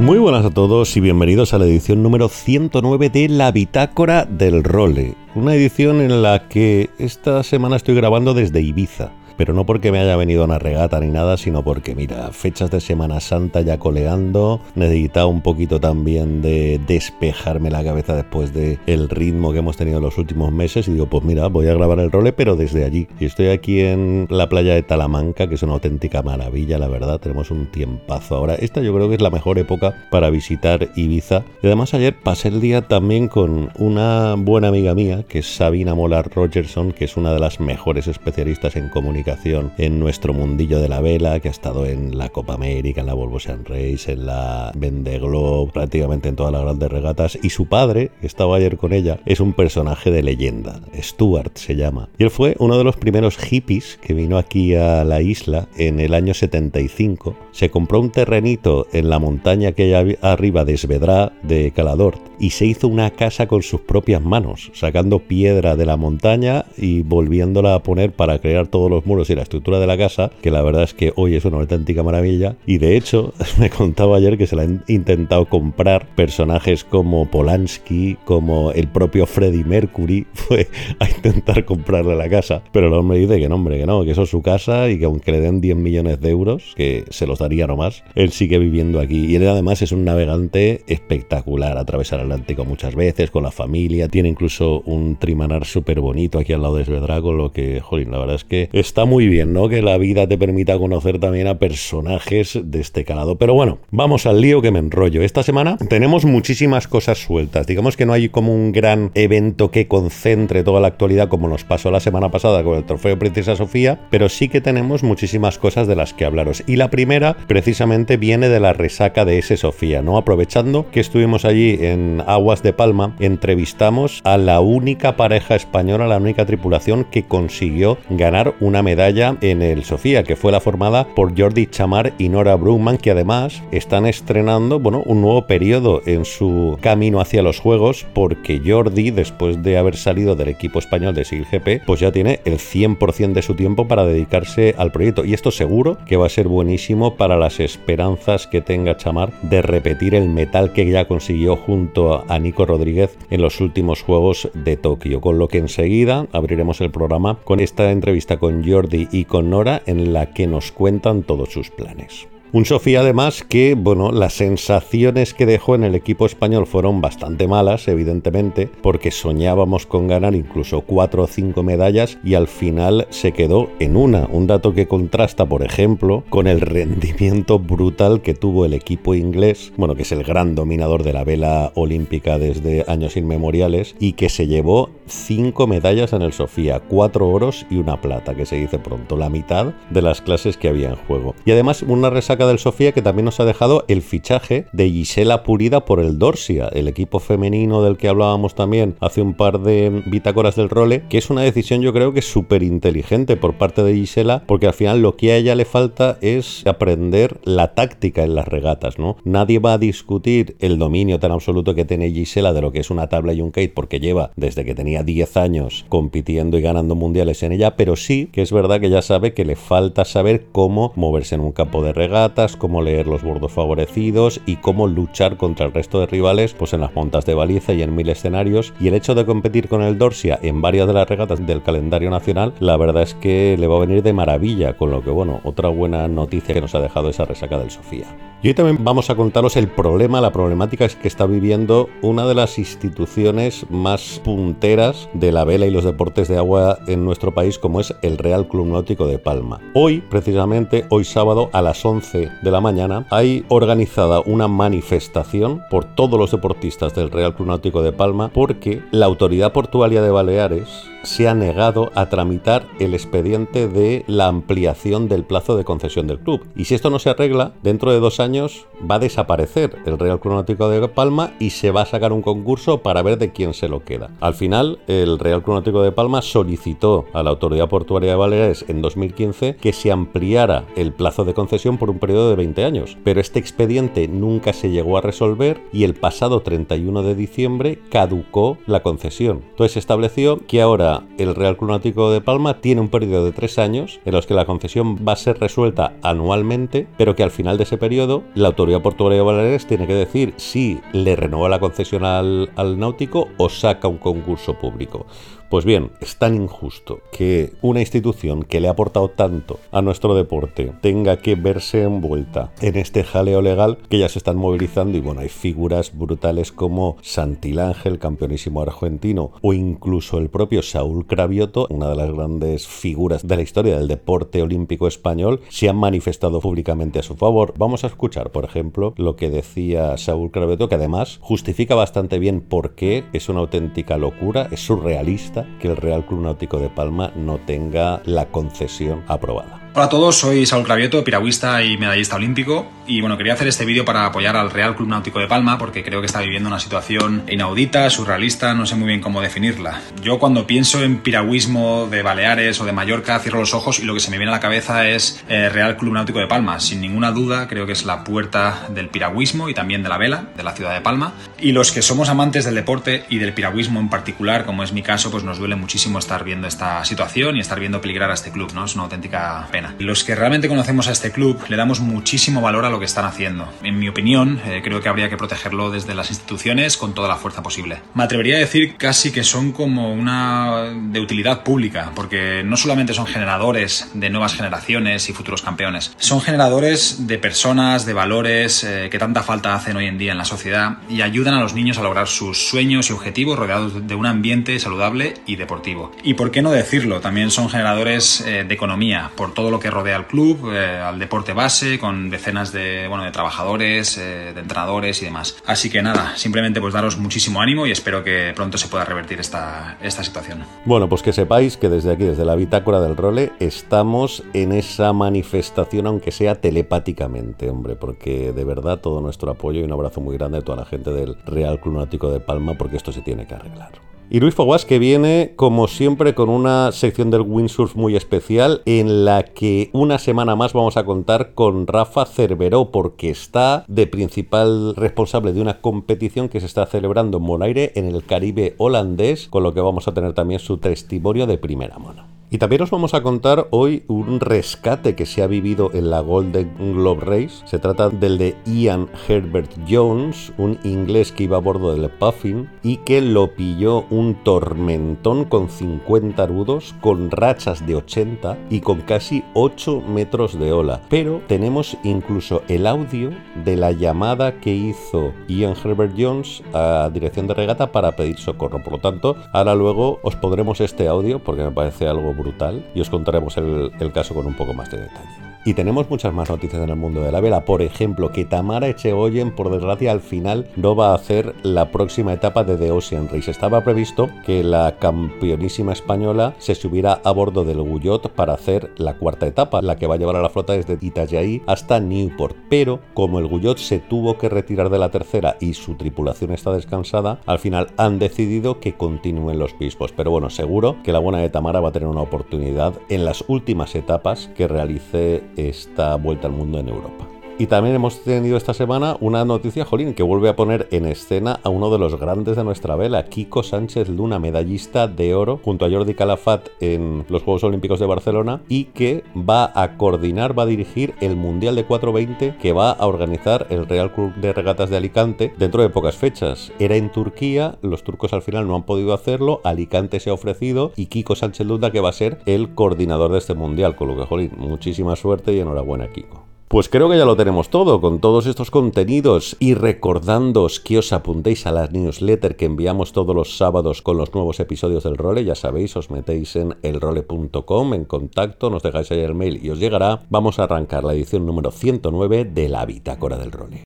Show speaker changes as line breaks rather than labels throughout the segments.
Muy buenas a todos y bienvenidos a la edición número 109 de La Bitácora del Role. Una edición en la que esta semana estoy grabando desde Ibiza pero no porque me haya venido una regata ni nada, sino porque, mira, fechas de Semana Santa ya coleando, necesitaba un poquito también de despejarme la cabeza después del el ritmo que hemos tenido en los últimos meses y digo, pues mira, voy a grabar el role, pero desde allí. Y estoy aquí en la playa de Talamanca, que es una auténtica maravilla, la verdad, tenemos un tiempazo ahora. Esta yo creo que es la mejor época para visitar Ibiza. Y además ayer pasé el día también con una buena amiga mía, que es Sabina Molar Rogerson, que es una de las mejores especialistas en comunicación en nuestro mundillo de la vela, que ha estado en la Copa América, en la Volvo Race, en la Vende Globe, prácticamente en todas las grandes regatas. Y su padre, que estaba ayer con ella, es un personaje de leyenda. Stuart se llama. Y él fue uno de los primeros hippies que vino aquí a la isla en el año 75. Se compró un terrenito en la montaña que hay arriba de Esvedra, de Caladort, y se hizo una casa con sus propias manos, sacando piedra de la montaña y volviéndola a poner para crear todos los muros y la estructura de la casa, que la verdad es que hoy es una auténtica maravilla. Y de hecho, me contaba ayer que se la han intentado comprar personajes como Polanski, como el propio Freddie Mercury, fue a intentar comprarle la casa. Pero el hombre dice que no, hombre, que no, que eso es su casa y que aunque le den 10 millones de euros, que se los daría nomás, él sigue viviendo aquí. Y él además es un navegante espectacular, atravesar el Atlántico muchas veces con la familia, tiene incluso un trimanar súper bonito aquí al lado de Svedra, con lo que, jolín, la verdad es que está muy bien, ¿no? Que la vida te permita conocer también a personajes de este calado. Pero bueno, vamos al lío que me enrollo. Esta semana tenemos muchísimas cosas sueltas. Digamos que no hay como un gran evento que concentre toda la actualidad como nos pasó la semana pasada con el trofeo Princesa Sofía, pero sí que tenemos muchísimas cosas de las que hablaros. Y la primera, precisamente, viene de la resaca de ese Sofía, ¿no? Aprovechando que estuvimos allí en Aguas de Palma, entrevistamos a la única pareja española, la única tripulación que consiguió ganar una medalla en el Sofía, que fue la formada por Jordi Chamar y Nora Brugman, que además están estrenando bueno, un nuevo periodo en su camino hacia los Juegos, porque Jordi, después de haber salido del equipo español de Sigil GP, pues ya tiene el 100% de su tiempo para dedicarse al proyecto. Y esto seguro que va a ser buenísimo para las esperanzas que tenga Chamar de repetir el metal que ya consiguió junto a Nico Rodríguez en los últimos Juegos de Tokio. Con lo que enseguida abriremos el programa con esta entrevista con Jordi y con Nora en la que nos cuentan todos sus planes. Un Sofía además que, bueno, las sensaciones que dejó en el equipo español fueron bastante malas, evidentemente, porque soñábamos con ganar incluso cuatro o cinco medallas y al final se quedó en una. Un dato que contrasta, por ejemplo, con el rendimiento brutal que tuvo el equipo inglés, bueno, que es el gran dominador de la vela olímpica desde años inmemoriales y que se llevó cinco medallas en el Sofía, cuatro oros y una plata, que se dice pronto, la mitad de las clases que había en juego. Y además una resaca del Sofía que también nos ha dejado el fichaje de Gisela Purida por el Dorsia, el equipo femenino del que hablábamos también hace un par de bitácoras del role, que es una decisión yo creo que súper inteligente por parte de Gisela, porque al final lo que a ella le falta es aprender la táctica en las regatas, ¿no? Nadie va a discutir el dominio tan absoluto que tiene Gisela de lo que es una tabla y un kite, porque lleva desde que tenía 10 años compitiendo y ganando mundiales en ella, pero sí que es verdad que ya sabe que le falta saber cómo moverse en un campo de regata, cómo leer los bordos favorecidos y cómo luchar contra el resto de rivales pues en las montas de baliza y en mil escenarios. Y el hecho de competir con el Dorsia en varias de las regatas del calendario nacional, la verdad es que le va a venir de maravilla, con lo que bueno, otra buena noticia que nos ha dejado esa resaca del Sofía. Y hoy también vamos a contaros el problema, la problemática que está viviendo una de las instituciones más punteras de la vela y los deportes de agua en nuestro país, como es el Real Club Náutico de Palma. Hoy, precisamente, hoy sábado a las 11 11 de la mañana, hay organizada una manifestación por todos los deportistas del Real Club Náutico de Palma porque la autoridad portuaria de Baleares se ha negado a tramitar el expediente de la ampliación del plazo de concesión del club. Y si esto no se arregla, dentro de dos años va a desaparecer el Real Club de Palma y se va a sacar un concurso para ver de quién se lo queda. Al final, el Real Club de Palma solicitó a la Autoridad Portuaria de Baleares en 2015 que se ampliara el plazo de concesión por un periodo de 20 años. Pero este expediente nunca se llegó a resolver y el pasado 31 de diciembre caducó la concesión. Entonces se estableció que ahora el Real Club de Palma tiene un periodo de tres años en los que la concesión va a ser resuelta anualmente, pero que al final de ese periodo la autoridad portuaria de Baleares tiene que decir si le renueva la concesión al, al náutico o saca un concurso público. Pues bien, es tan injusto que una institución que le ha aportado tanto a nuestro deporte tenga que verse envuelta en este jaleo legal que ya se están movilizando y bueno, hay figuras brutales como Santilángel, campeonísimo argentino, o incluso el propio Saúl Cravioto, una de las grandes figuras de la historia del deporte olímpico español, se han manifestado públicamente a su favor. Vamos a escuchar, por ejemplo, lo que decía Saúl Cravioto, que además justifica bastante bien por qué es una auténtica locura, es surrealista que el Real Club Náutico de Palma no tenga la concesión aprobada.
Hola a todos, soy Saúl Cravieto, piragüista y medallista olímpico. Y bueno, quería hacer este vídeo para apoyar al Real Club Náutico de Palma porque creo que está viviendo una situación inaudita, surrealista, no sé muy bien cómo definirla. Yo cuando pienso en piragüismo de Baleares o de Mallorca cierro los ojos y lo que se me viene a la cabeza es eh, Real Club Náutico de Palma. Sin ninguna duda, creo que es la puerta del piragüismo y también de la vela de la ciudad de Palma. Y los que somos amantes del deporte y del piragüismo en particular, como es mi caso, pues nos duele muchísimo estar viendo esta situación y estar viendo peligrar a este club, ¿no? Es una auténtica pena. Los que realmente conocemos a este club le damos muchísimo valor a lo que están haciendo. En mi opinión, eh, creo que habría que protegerlo desde las instituciones con toda la fuerza posible. Me atrevería a decir casi que son como una de utilidad pública, porque no solamente son generadores de nuevas generaciones y futuros campeones, son generadores de personas, de valores eh, que tanta falta hacen hoy en día en la sociedad y ayudan a los niños a lograr sus sueños y objetivos rodeados de un ambiente saludable y deportivo. Y por qué no decirlo, también son generadores eh, de economía por todo lo que rodea al club, eh, al deporte base, con decenas de, bueno, de trabajadores, eh, de entrenadores y demás. Así que nada, simplemente pues daros muchísimo ánimo y espero que pronto se pueda revertir esta, esta situación.
Bueno, pues que sepáis que desde aquí, desde la bitácora del role, estamos en esa manifestación, aunque sea telepáticamente, hombre, porque de verdad todo nuestro apoyo y un abrazo muy grande a toda la gente del Real Club Náutico de Palma, porque esto se tiene que arreglar. Y Luis Foguas que viene, como siempre, con una sección del windsurf muy especial en la que una semana más vamos a contar con Rafa Cerveró porque está de principal responsable de una competición que se está celebrando en Monaire en el Caribe holandés, con lo que vamos a tener también su testimonio de primera mano. Y también os vamos a contar hoy un rescate que se ha vivido en la Golden Globe Race. Se trata del de Ian Herbert Jones, un inglés que iba a bordo del Puffin y que lo pilló un tormentón con 50 rudos, con rachas de 80 y con casi 8 metros de ola. Pero tenemos incluso el audio de la llamada que hizo Ian Herbert Jones a dirección de regata para pedir socorro. Por lo tanto, ahora luego os podremos este audio porque me parece algo brutal y os contaremos el, el caso con un poco más de detalle. Y tenemos muchas más noticias en el mundo de la vela. Por ejemplo, que Tamara Echegoyen, por desgracia, al final no va a hacer la próxima etapa de The Ocean Race. Estaba previsto que la campeonísima española se subiera a bordo del Guyot para hacer la cuarta etapa, la que va a llevar a la flota desde Itajaí hasta Newport. Pero como el Guyot se tuvo que retirar de la tercera y su tripulación está descansada, al final han decidido que continúen los pispos. Pero bueno, seguro que la buena de Tamara va a tener una oportunidad en las últimas etapas que realice esta vuelta al mundo en Europa. Y también hemos tenido esta semana una noticia, Jolín, que vuelve a poner en escena a uno de los grandes de nuestra vela, Kiko Sánchez Luna, medallista de oro, junto a Jordi Calafat en los Juegos Olímpicos de Barcelona, y que va a coordinar, va a dirigir el Mundial de 420 que va a organizar el Real Club de Regatas de Alicante dentro de pocas fechas. Era en Turquía, los turcos al final no han podido hacerlo, Alicante se ha ofrecido y Kiko Sánchez Luna que va a ser el coordinador de este Mundial, con lo que, Jolín, muchísima suerte y enhorabuena, Kiko. Pues creo que ya lo tenemos todo, con todos estos contenidos y recordándoos que os apuntéis a la newsletter que enviamos todos los sábados con los nuevos episodios del Role, ya sabéis, os metéis en elrole.com en contacto, nos dejáis ahí el mail y os llegará. Vamos a arrancar la edición número 109 de la Bitácora del Role.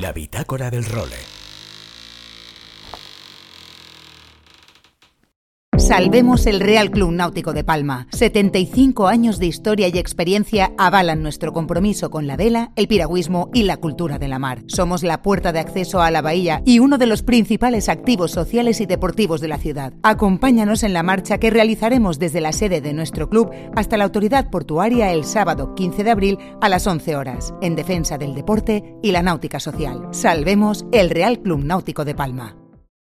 La Bitácora del Role.
Salvemos el Real Club Náutico de Palma. 75 años de historia y experiencia avalan nuestro compromiso con la vela, el piragüismo y la cultura de la mar. Somos la puerta de acceso a la bahía y uno de los principales activos sociales y deportivos de la ciudad. Acompáñanos en la marcha que realizaremos desde la sede de nuestro club hasta la autoridad portuaria el sábado 15 de abril a las 11 horas, en defensa del deporte y la náutica social. Salvemos el Real Club Náutico de Palma.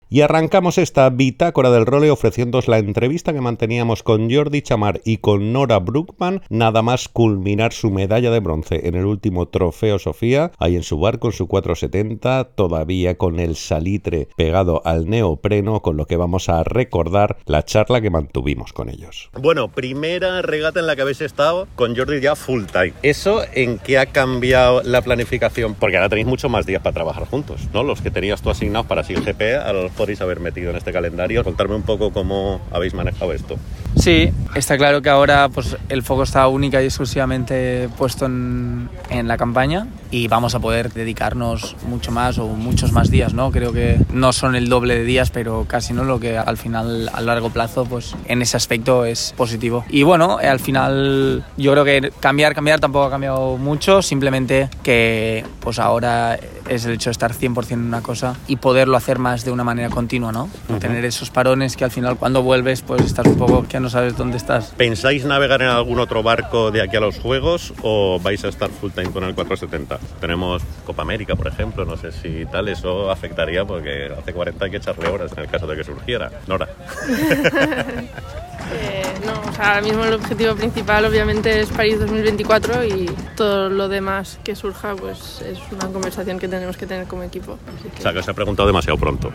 Y arrancamos esta bitácora del role ofreciéndoos la entrevista que manteníamos con Jordi Chamar y con Nora Brookman, nada más culminar su medalla de bronce en el último trofeo Sofía, ahí en su barco en su 470, todavía con el salitre pegado al neopreno, con lo que vamos a recordar la charla que mantuvimos con ellos. Bueno, primera regata en la que habéis estado con Jordi ya full time. ¿Eso en qué ha cambiado la planificación? Porque ahora tenéis muchos más días para trabajar juntos, ¿no? Los que tenías tú asignados para GP a los podéis haber metido en este calendario. Contarme un poco cómo habéis manejado esto.
Sí, está claro que ahora pues, el foco está única y exclusivamente puesto en, en, la campaña y vamos a poder dedicarnos mucho más o muchos más días, ¿no? Creo que no son el doble de días, pero casi no, lo que al final a largo plazo, pues en ese aspecto es positivo. Y bueno, al final yo creo que cambiar, cambiar tampoco ha cambiado mucho, simplemente que pues ahora es el hecho de estar 100% en una cosa y poderlo hacer más de una manera continua, ¿no? Uh -huh. Tener esos parones que al final cuando vuelves pues estás un poco que no sabes dónde estás.
¿Pensáis navegar en algún otro barco de aquí a los Juegos o vais a estar full time con el 470? Tenemos Copa América, por ejemplo, no sé si tal, eso afectaría porque hace 40 hay que echarle horas en el caso de que surgiera. Nora.
Eh, no, o sea, ahora mismo el objetivo principal obviamente es París 2024 y todo lo demás que surja pues es una conversación que tenemos que tener como equipo.
Que... O sea, que os he preguntado demasiado pronto.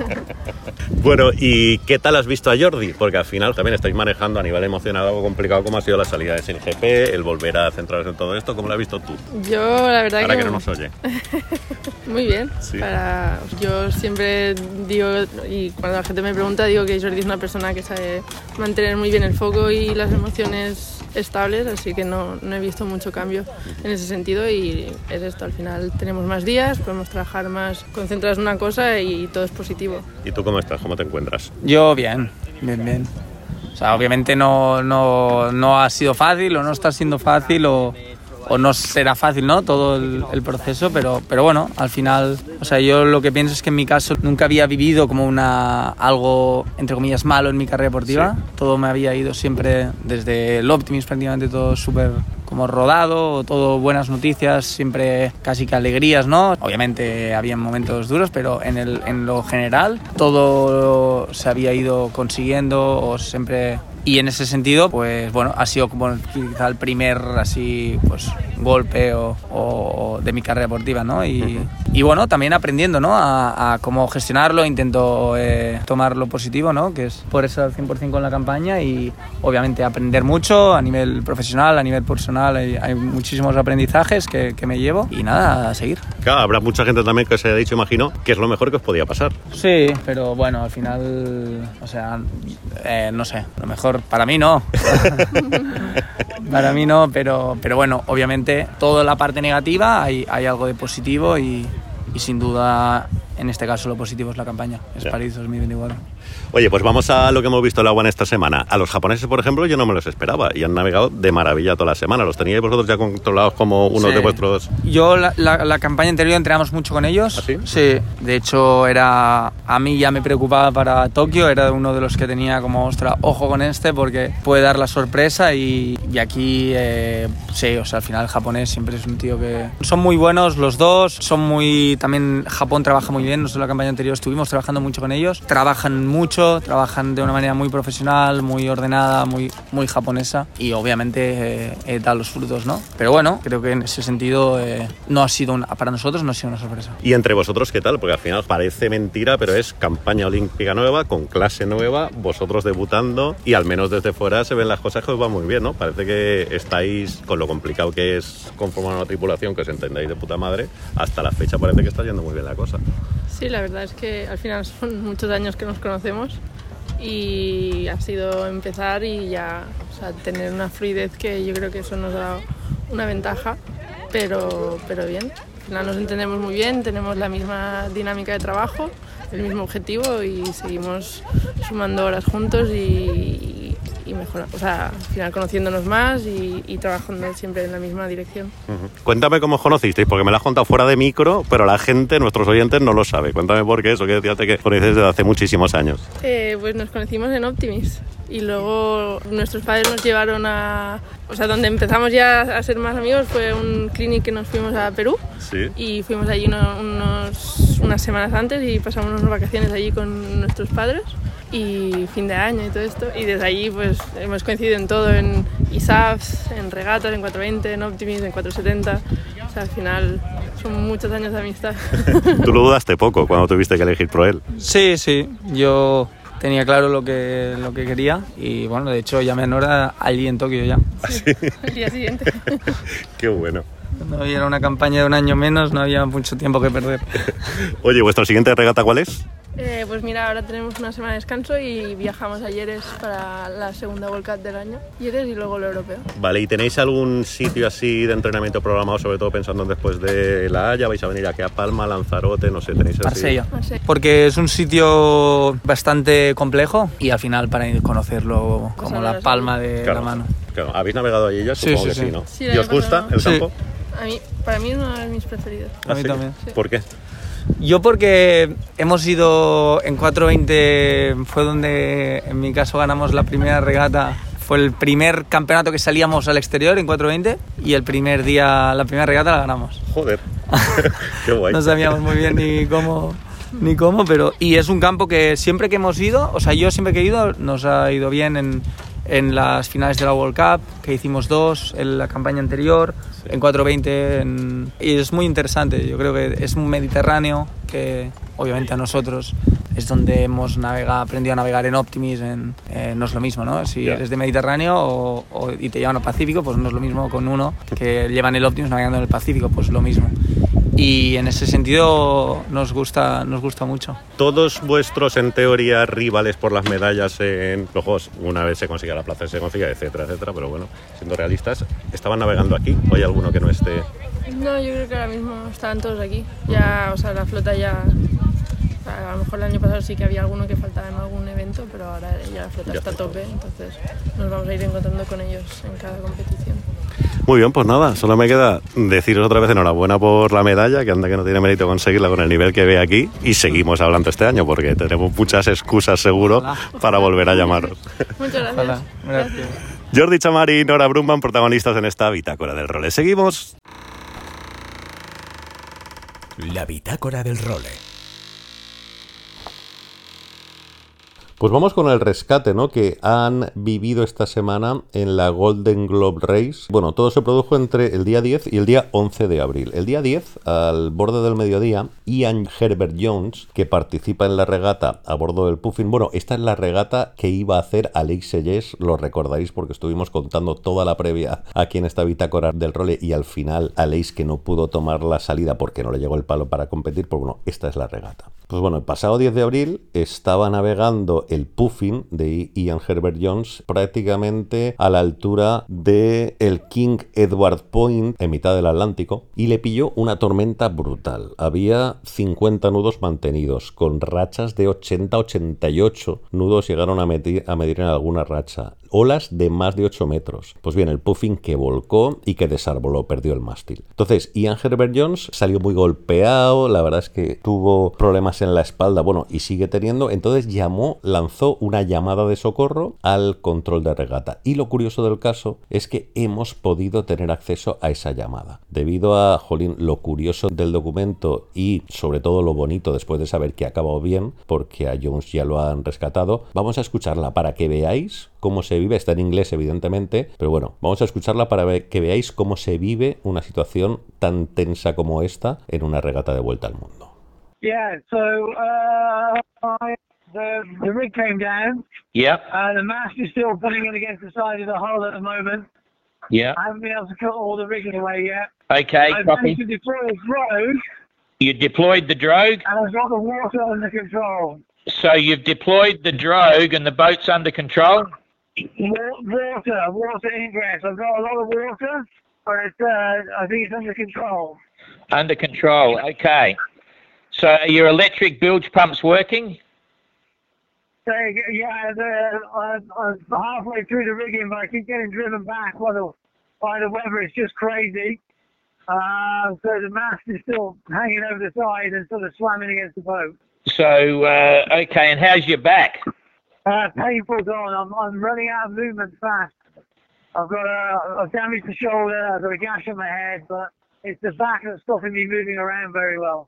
bueno, ¿y qué tal has visto a Jordi? Porque al final también estáis manejando a nivel emocional algo complicado como ha sido la salida de SNGP, el volver a centrarse en todo esto. ¿Cómo lo has visto tú?
Yo, la verdad
Ahora
que...
que no nos oye.
Muy bien.
Sí.
Para... Yo siempre digo, y cuando la gente me pregunta, digo que Jordi es una persona que sabe mantener muy bien el foco y las emociones estables, así que no, no, he visto mucho cambio en ese sentido y es esto, al final tenemos más días, podemos trabajar más concentrados en una cosa y todo es positivo.
¿Y tú cómo estás? ¿Cómo te encuentras?
Yo bien, bien, bien. O sea, obviamente no, no, no ha sido fácil o no está siendo fácil o, o no será fácil, ¿no? Todo el, el, proceso, pero, pero bueno, al final, o sea, yo lo que pienso es que en mi caso nunca había vivido como una algo, entre comillas, malo en mi carrera deportiva. Sí. Todo me había ido siempre desde el Optimus prácticamente todo súper como rodado, todo buenas noticias, siempre casi que alegrías, ¿no? Obviamente había momentos duros, pero en, el, en lo general todo se había ido consiguiendo o siempre y en ese sentido, pues bueno, ha sido como quizá el primer así, pues golpe o, o de mi carrera deportiva, ¿no? Y, uh -huh. y bueno, también aprendiendo, ¿no? A, a cómo gestionarlo, intento eh, tomar lo positivo, ¿no? Que es por eso al 100% con la campaña y obviamente aprender mucho a nivel profesional, a nivel personal, hay, hay muchísimos aprendizajes que, que, me llevo y nada, a seguir.
Claro, habrá mucha gente también que se haya dicho, imagino, que es lo mejor que os podía pasar.
Sí, pero bueno, al final, o sea, eh, no sé, lo mejor para mí no. para mí no, pero, pero bueno, obviamente toda la parte negativa hay, hay algo de positivo y, y, sin duda en este caso lo positivo es la campaña, es yeah. París 2024.
Oye, pues vamos a lo que hemos visto en la agua en esta semana. A los japoneses, por ejemplo, yo no me los esperaba y han navegado de maravilla toda la semana. ¿Los teníais vosotros ya controlados como uno
sí.
de vuestros...?
Yo la, la, la, campaña anterior entrenamos mucho con ellos.
¿Ah, sí?
Sí, de hecho era... A mí ya me preocupaba para Tokio, era uno de los que tenía como, ostra, ojo con este porque puede dar la sorpresa y, y aquí, eh, sí, o sea, al final el japonés siempre es un tío que... Son muy buenos los dos, son muy... También Japón trabaja muy bien, nosotros en la campaña anterior estuvimos trabajando mucho con ellos, trabajan muy mucho, trabajan de una manera muy profesional, muy ordenada, muy, muy japonesa y obviamente eh, eh, da los frutos, ¿no? Pero bueno, creo que en ese sentido eh, no ha sido una- para nosotros no ha sido una sorpresa.
Y entre vosotros, ¿qué tal? Porque al final parece mentira, pero es campaña olímpica nueva, con clase nueva, vosotros debutando y al menos desde fuera se ven las cosas que os van muy bien, ¿no? Parece que estáis, con lo complicado que es conformar una tripulación, que os entendáis de puta madre, hasta la fecha parece que está yendo muy bien la cosa.
Sí, la verdad es que al final son muchos años que nos conocemos y ha sido empezar y ya tener una fluidez que yo creo que eso nos ha dado una ventaja, pero, pero bien. Al final nos entendemos muy bien, tenemos la misma dinámica de trabajo, el mismo objetivo y seguimos sumando horas juntos y, y mejorando, o sea, al final conociéndonos más y, y trabajando siempre en la misma dirección.
Ujú. Cuéntame cómo os conocisteis, porque me lo has contado fuera de micro, pero la gente, nuestros oyentes, no lo sabe. Cuéntame por qué eso, que decías que conoces desde hace muchísimos años.
Eh, pues nos conocimos en Optimis y luego nuestros padres nos llevaron a... O sea, donde empezamos ya a ser más amigos fue un clinic que nos fuimos a Perú
Sí.
y fuimos allí uno- unos, unas semanas antes y pasamos unas vacaciones allí con nuestros padres y fin de año y todo esto y desde allí pues hemos coincidido en todo, en ISAFs, en regatas, en 420, en Optimis, en 470, o sea, al final son muchos años de amistad.
Tú lo dudaste poco cuando tuviste que elegir pro él.
Sí, sí, yo tenía claro lo que, lo que quería y bueno, de hecho llamé a Nora allí en Tokio ya.
El día siguiente.
Qué bueno.
No era una campaña de un año menos, no había mucho tiempo que perder.
Oye, ¿vuestra siguiente regata cuál es?
Eh, pues mira, ahora tenemos una semana de descanso y viajamos a Yeres para la segunda World Cup del año. Yeres y luego lo europeo.
Vale, ¿y tenéis algún sitio así de entrenamiento programado, sobre todo pensando en después de La Haya? ¿Vais a venir aquí a Palma, Lanzarote? No sé, tenéis así.
Marsella.
Marsella.
Porque es un sitio bastante complejo y al final para ir a conocerlo como
ahora
la
sí.
palma de
Claro,
la mano.
claro. ¿Habéis navegado allí ya?
Sí,
Supongo
sí,
que
sí.
sí, ¿no?
Sí,
¿Y os gusta el
Sí.
campo?
A mí, para mí es uno de mis preferidos.
A mí
¿Ah, sí?
también.
Sí.
¿Por qué?
Yo porque hemos ido en 420, fue donde en mi caso ganamos la primera regata. Fue el primer campeonato que salíamos al exterior en 420 y el primer día, la primera regata la ganamos.
Joder. Qué guay.
No sabíamos muy bien ni cómo, ni cómo, pero... Y es un campo que siempre que hemos ido, o sea, yo siempre que he ido, nos ha ido bien en, en las finales de la World Cup, que hicimos dos, en la campaña anterior, en 420, en- y es muy interesante. Yo creo que es un Mediterráneo que, obviamente, a nosotros es donde hemos navegado, aprendido a navegar en Optimis, en, eh, no es lo mismo, ¿no? Si
Ya.
eres de Mediterráneo o, o- y te llevan al Pacífico, pues no es lo mismo con uno que llevan el Optimus navegando en el Pacífico, pues lo mismo. Y en ese sentido nos gusta, nos gusta mucho.
Todos vuestros, en teoría, rivales por las medallas en los Juegos, una vez se consiga la plaza, se consiga, etcétera, etcétera, pero bueno, siendo realistas, ¿estaban navegando aquí o hay alguno que no esté?
No, yo creo que ahora mismo estaban todos aquí. Ya, o sea, la flota ya... A lo mejor el año pasado sí que había alguno que faltaba en algún evento, pero ahora ya la flota
Ya
está a tope, entonces nos vamos a ir encontrando con ellos en cada competición.
Muy bien, pues nada, solo me queda deciros otra vez enhorabuena por la medalla, que anda que no tiene mérito conseguirla con el nivel que ve aquí, y seguimos hablando este año, porque tenemos muchas excusas seguro para volver a llamaros.
Muchas gracias.
Gracias.
Jordi Chamari y Nora Brumman, protagonistas en esta bitácora del role. Seguimos.
La bitácora del role.
Pues vamos con el rescate, ¿no? Que han vivido esta semana en la Golden Globe Race. Bueno, todo se produjo entre el día 10 y el día 11 de abril. El día 10, al borde del mediodía, Ian Herbert Jones, que participa en la regata a bordo del Puffin. Bueno, esta es la regata que iba a hacer Alex Sellés, lo recordaréis porque estuvimos contando toda la previa aquí en esta bitácora del role y al final Alex que no pudo tomar la salida porque no le llegó el palo para competir, pues bueno, esta es la regata. Pues bueno, el pasado 10 de abril estaba navegando el Puffin de Ian Herbert Jones prácticamente a la altura de el King Edward Point en mitad del Atlántico y le pilló una tormenta brutal. Había 50 nudos mantenidos con rachas de 80-88 nudos llegaron a medir, a medir en alguna racha. Olas de más de 8 metros. Pues bien, el Puffin que volcó y que desarboló, perdió el mástil. Entonces, Ian Herbert Jones salió muy golpeado, la verdad es que tuvo problemas en la espalda, bueno, y sigue teniendo, entonces llamó, lanzó una llamada de socorro al control de regata. Y lo curioso del caso es que hemos podido tener acceso a esa llamada. Debido a, jolín, lo curioso del documento y sobre todo lo bonito después de saber que acabado bien, porque a Jones ya lo han rescatado, vamos a escucharla para que veáis cómo se vive, está en inglés evidentemente, pero bueno, vamos a escucharla para que veáis cómo se vive una situación tan tensa como esta en una regata de vuelta al mundo.
Yeah, so uh, the, the rig came down.
Yeah.
Uh, the mast is still putting it against the side of the hull at the moment.
Yeah.
I haven't been able to cut all the rigging away yet.
Okay,
I've
copy.
managed to deploy a drogue,
You deployed the drogue,
and I've got the water under control.
so you've deployed the drogue and the boat's under control?
Wa- Water, water ingress. I've got a lot of water, but it's, uh, I think it's under control.
Under control, okay. So are your electric bilge pumps working?
So, yeah, the, I'm, I'm halfway through the rigging, but I keep getting driven back by the, by the weather. It's just crazy. Uh, so the mast is still hanging over the side and sort of slamming against the boat.
So, uh, okay, and how's your back?
Uh, painful, Don. I'm, I'm running out of movement fast. I've got a, a damaged the shoulder, I've got a gash on my head, but it's the back that's stopping me moving around very well.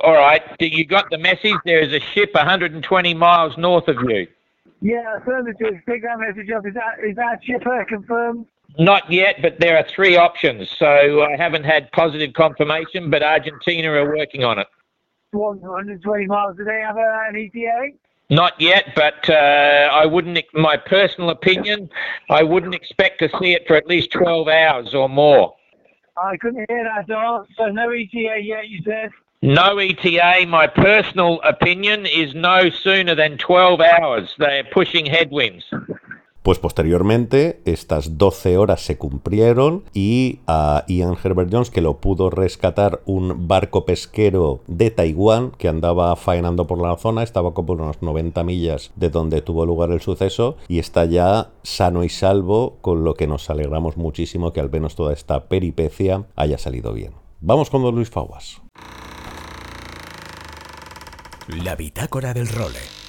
All right, you got the message? There is a ship 120 miles north of you.
Yeah, affirmative. Pick that message up. Is that is that shipper confirmed?
Not yet, but there are three options. So I haven't had positive confirmation, but Argentina are working on it.
120 miles. Do they have uh, an ETA?
Not yet, but uh, I wouldn't. My personal opinion, I wouldn't expect to see it for at least 12 hours or more.
I couldn't hear that, Don. So no ETA yet, you said?
No ETA. My personal opinion is no sooner than 12 hours. They're pushing headwinds.
Pues posteriormente estas 12 horas se cumplieron y a Ian Herbert Jones que lo pudo rescatar un barco pesquero de Taiwán que andaba faenando por la zona, estaba como unos 90 millas de donde tuvo lugar el suceso y está ya sano y salvo con lo que nos alegramos muchísimo que al menos toda esta peripecia haya salido bien. Vamos con don Luis Fauas.
La bitácora del role.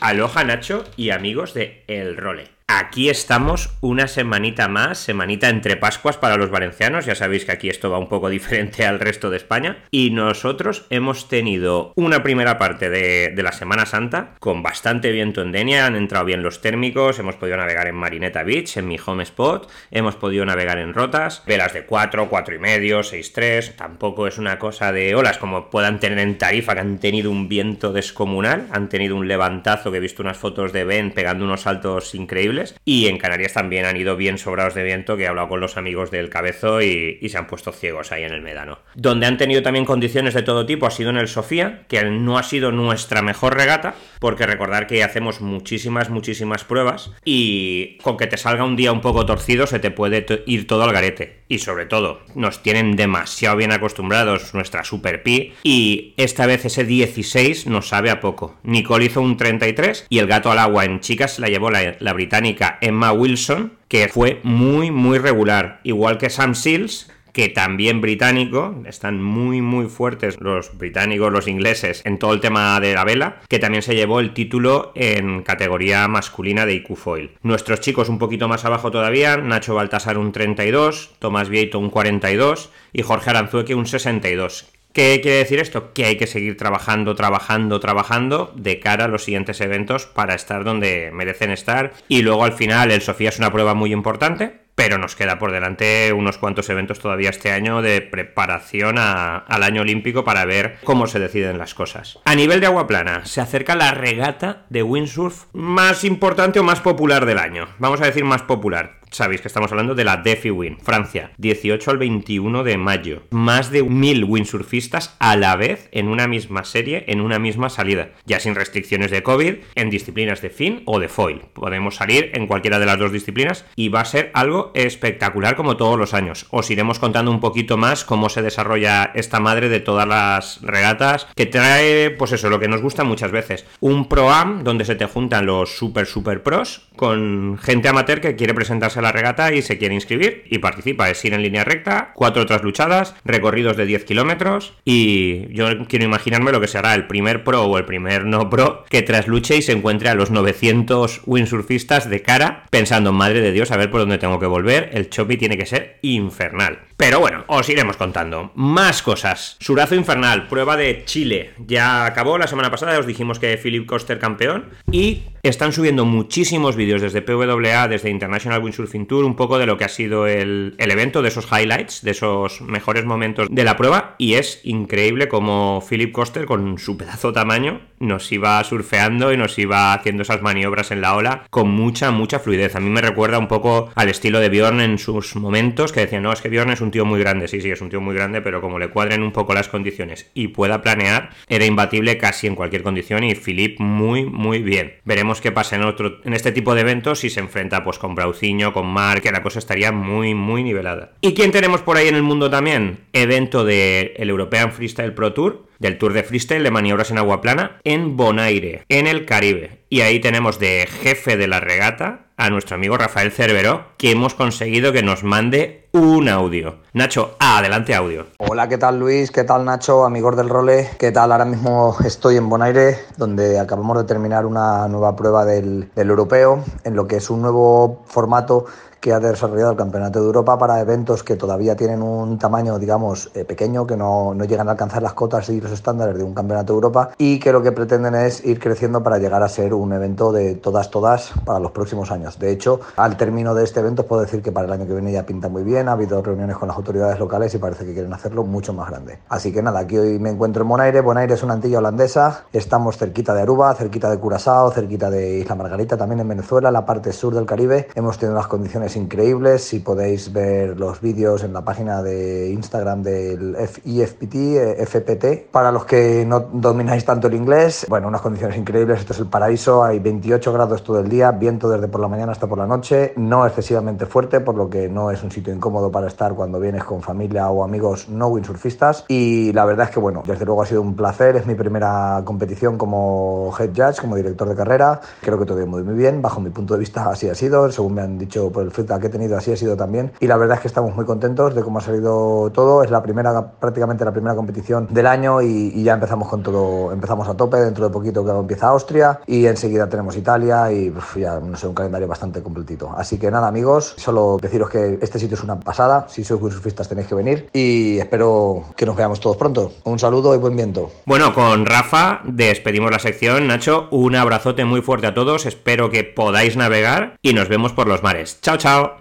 Aloha Nacho y amigos de El Role. Aquí estamos una semanita más, semanita entre Pascuas para los valencianos, ya sabéis que aquí esto va un poco diferente al resto de España, y nosotros hemos tenido una primera parte de, la Semana Santa con bastante viento en Denia, han entrado bien los térmicos, hemos podido navegar en Marineta Beach, en mi home spot, hemos podido navegar en rotas, velas de 4, 4 y medio, 6, 3, tampoco es una cosa de olas como puedan tener en Tarifa, que han tenido un viento descomunal, han tenido un levantazo, que he visto unas fotos de Ben pegando unos saltos increíbles, y en Canarias también han ido bien sobrados de viento, que he hablado con los amigos del Cabezo y, se han puesto ciegos ahí en el Médano. Donde han tenido también condiciones de todo tipo ha sido en el Sofía, que no ha sido nuestra mejor regata, porque recordar que hacemos muchísimas, muchísimas pruebas y con que te salga un día un poco torcido se te puede ir todo al garete. Y sobre todo, nos tienen demasiado bien acostumbrados nuestra Super Pi y esta vez ese 16 nos sabe a poco. Nicole hizo un 33 y el gato al agua en chicas la llevó la, la británica Emma Wilson, que fue muy, muy regular. Igual que Sam Seals, que también británico, están muy muy fuertes los británicos, los ingleses en todo el tema de la vela, que también se llevó el título en categoría masculina de IQ Foil. Nuestros chicos un poquito más abajo todavía, Nacho Baltasar un 32, Tomás Vieito un 42 y Jorge Aranzueque un 62. ¿Qué quiere decir esto? Que hay que seguir trabajando, trabajando, trabajando de cara a los siguientes eventos para estar donde merecen estar. Y luego al final el Sofía es una prueba muy importante, pero nos queda por delante unos cuantos eventos todavía este año de preparación al año olímpico para ver cómo se deciden las cosas. A nivel de agua plana, se acerca la regata de windsurf más importante o más popular del año. Vamos a decir más popular. Sabéis que estamos hablando de la Defi Win, Francia, 18 al 21 de mayo. Más de mil windsurfistas a la vez en una misma serie, en una misma salida, ya sin restricciones de COVID, en disciplinas de fin o de foil. Podemos salir en cualquiera de las dos disciplinas y va a ser algo espectacular como todos los años. Os iremos contando un poquito más cómo se desarrolla esta madre de todas las regatas que trae, pues eso, lo que nos gusta muchas veces. Un pro-am donde se te juntan los super super pros con gente amateur que quiere presentarse a la regata y se quiere inscribir y participa. Es ir en línea recta, cuatro otras luchadas, recorridos de 10 kilómetros y yo quiero imaginarme lo que será el primer pro o el primer no pro que tras luche y se encuentre a los 900 windsurfistas de cara pensando, madre de Dios, a ver por dónde tengo que volver, el chopi tiene que ser infernal. Pero bueno, os iremos contando. Más cosas. Surazo Infernal, prueba de Chile. Ya acabó la semana pasada, os dijimos que Philip Coster campeón. Y están subiendo muchísimos vídeos desde PWA, desde International Windsurfing Tour, un poco de lo que ha sido el, el, evento, de esos highlights, de esos mejores momentos de la prueba. Y es increíble como Philip Coster, con su pedazo tamaño, nos iba surfeando y nos iba haciendo esas maniobras en la ola con mucha, mucha fluidez. A mí me recuerda un poco al estilo de Bjorn en sus momentos, que decían, no, es que Bjorn es un tío muy grande. Sí, sí, es un tío muy grande, pero como le cuadren un poco las condiciones y pueda planear, era imbatible casi en cualquier condición. Y Philip muy, muy bien. Veremos qué pasa en, otro, en este tipo de eventos si se enfrenta pues con Brauciño, con Mark, que la cosa estaría muy, muy nivelada. ¿Y quién tenemos por ahí en el mundo también? Evento del el European Freestyle Pro Tour, del Tour de Freestyle de maniobras en agua plana en Bonaire, en el Caribe. Y ahí tenemos de jefe de la regata a nuestro amigo Rafael Cerveró, que hemos conseguido que nos mande un audio. Nacho, adelante audio.
Hola, ¿qué tal Luis? ¿Qué tal Nacho? Amigos del role, ¿qué tal? Ahora mismo estoy en Bonaire, donde acabamos de terminar una nueva prueba del, europeo, en lo que es un nuevo formato que ha desarrollado el Campeonato de Europa para eventos que todavía tienen un tamaño, digamos, eh, pequeño, que no, no, llegan a alcanzar las cotas y estándares de un Campeonato de Europa y que lo que pretenden es ir creciendo para llegar a ser un evento de todas, todas para los próximos años. De hecho, al término de este evento puedo decir que para el año que viene ya pinta muy bien, ha habido reuniones con las autoridades locales y parece que quieren hacerlo mucho más grande. Así que nada, aquí hoy me encuentro en Bonaire. Bonaire es una antilla holandesa, estamos cerquita de Aruba, cerquita de Curazao, cerquita de Isla Margarita, también en Venezuela, la parte sur del Caribe. Hemos tenido las condiciones increíbles. Si podéis ver los vídeos en la página de Instagram del IFPT, FPT, para los que no domináis tanto el inglés, bueno, unas condiciones increíbles. Esto es el paraíso, hay 28 grados todo el día, viento desde por la mañana hasta por la noche, no excesivamente fuerte, por lo que no es un sitio incómodo para estar cuando vienes con familia o amigos no windsurfistas. Y la verdad es que, bueno, desde luego ha sido un placer. Es mi primera competición como head judge, como director de carrera. Creo que todo muy, muy bien. Bajo mi punto de vista, así ha sido. Según me han dicho por el feedback que he tenido, así ha sido también. Y la verdad es que estamos muy contentos de cómo ha salido todo. Es la primera, prácticamente la primera competición del año y ya empezamos con todo. Empezamos a tope. Dentro de poquito que empieza Austria y enseguida tenemos Italia y uf, ya no sé, un calendario bastante completito. Así que nada, amigos, solo deciros que este sitio es una pasada. Si sois windsurfistas tenéis que venir y espero que nos veamos todos pronto. Un saludo y buen viento.
Bueno, con Rafa despedimos la sección. Nacho, un abrazote muy fuerte a todos. Espero que podáis navegar y nos vemos por los mares. Chao, chao.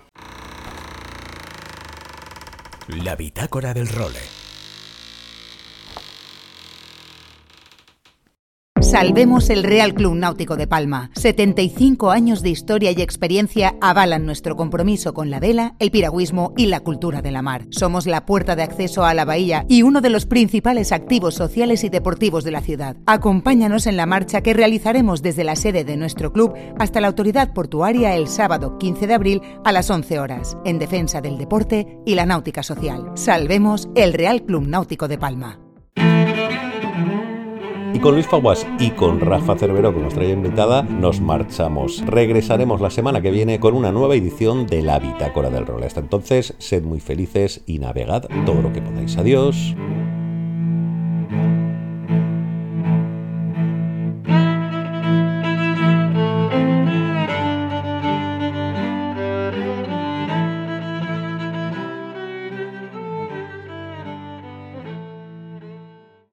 La bitácora del role.
Salvemos el Real Club Náutico de Palma. 75 años de historia y experiencia avalan nuestro compromiso con la vela, el piragüismo y la cultura de la mar. Somos la puerta de acceso a la bahía y uno de los principales activos sociales y deportivos de la ciudad. Acompáñanos en la marcha que realizaremos desde la sede de nuestro club hasta la autoridad portuaria el sábado 15 de abril a las 11 horas, en defensa del deporte y la náutica social. Salvemos el Real Club Náutico de Palma.
Con Luis Faguas y con Rafa Cervero, nos trae invitada, nos marchamos. Regresaremos la semana que viene con una nueva edición de La Bitácora del Rol. Hasta entonces, sed muy felices y navegad todo lo que podáis. Adiós.